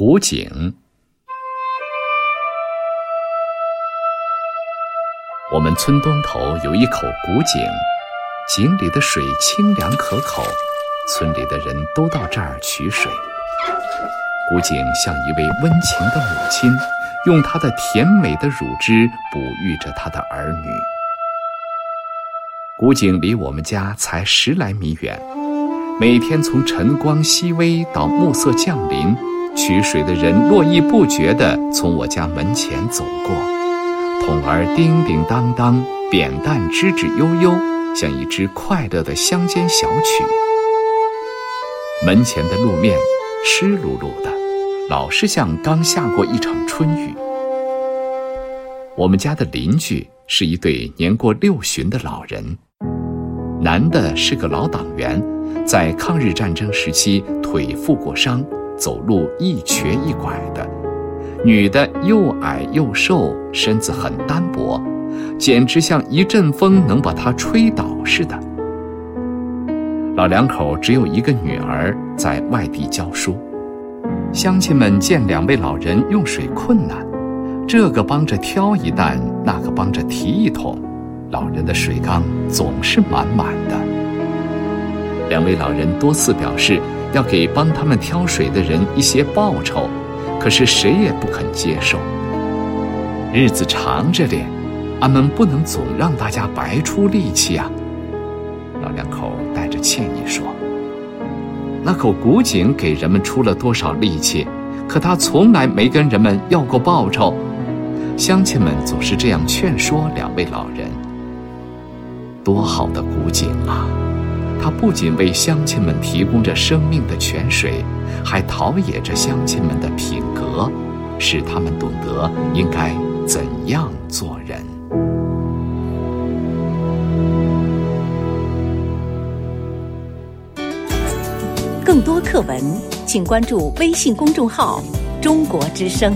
古井。我们村东头有一口古井，井里的水清凉可口，村里的人都到这儿取水。古井像一位温情的母亲，用她的甜美的乳汁哺育着她的儿女。古井离我们家才十来米远，每天从晨光熹微到暮色降临，取水的人络绎不绝地从我家门前走过。桶儿叮叮当当，扁担吱吱悠悠，像一支快乐的乡间小曲。门前的路面湿漉漉的，老是像刚下过一场春雨。我们家的邻居是一对年过六旬的老人，男的是个老党员，在抗日战争时期腿负过伤，走路一瘸一拐的。女的又矮又瘦，身子很单薄，简直像一阵风能把她吹倒似的。老两口只有一个女儿在外地教书，乡亲们见两位老人用水困难，这个帮着挑一担，那个帮着提一桶，老人的水缸总是满满的。两位老人多次表示要给帮他们挑水的人一些报酬。可是谁也不肯接受。日子长着点，俺们不能总让大家白出力气啊！老两口带着歉意说：“那口古井给人们出了多少力气，可他从来没跟人们要过报酬。”乡亲们总是这样劝说两位老人。多好的古井啊！它不仅为乡亲们提供着生命的泉水，还陶冶着乡亲们的品格，使他们懂得应该怎样做人。更多课文，请关注微信公众号“中国之声”。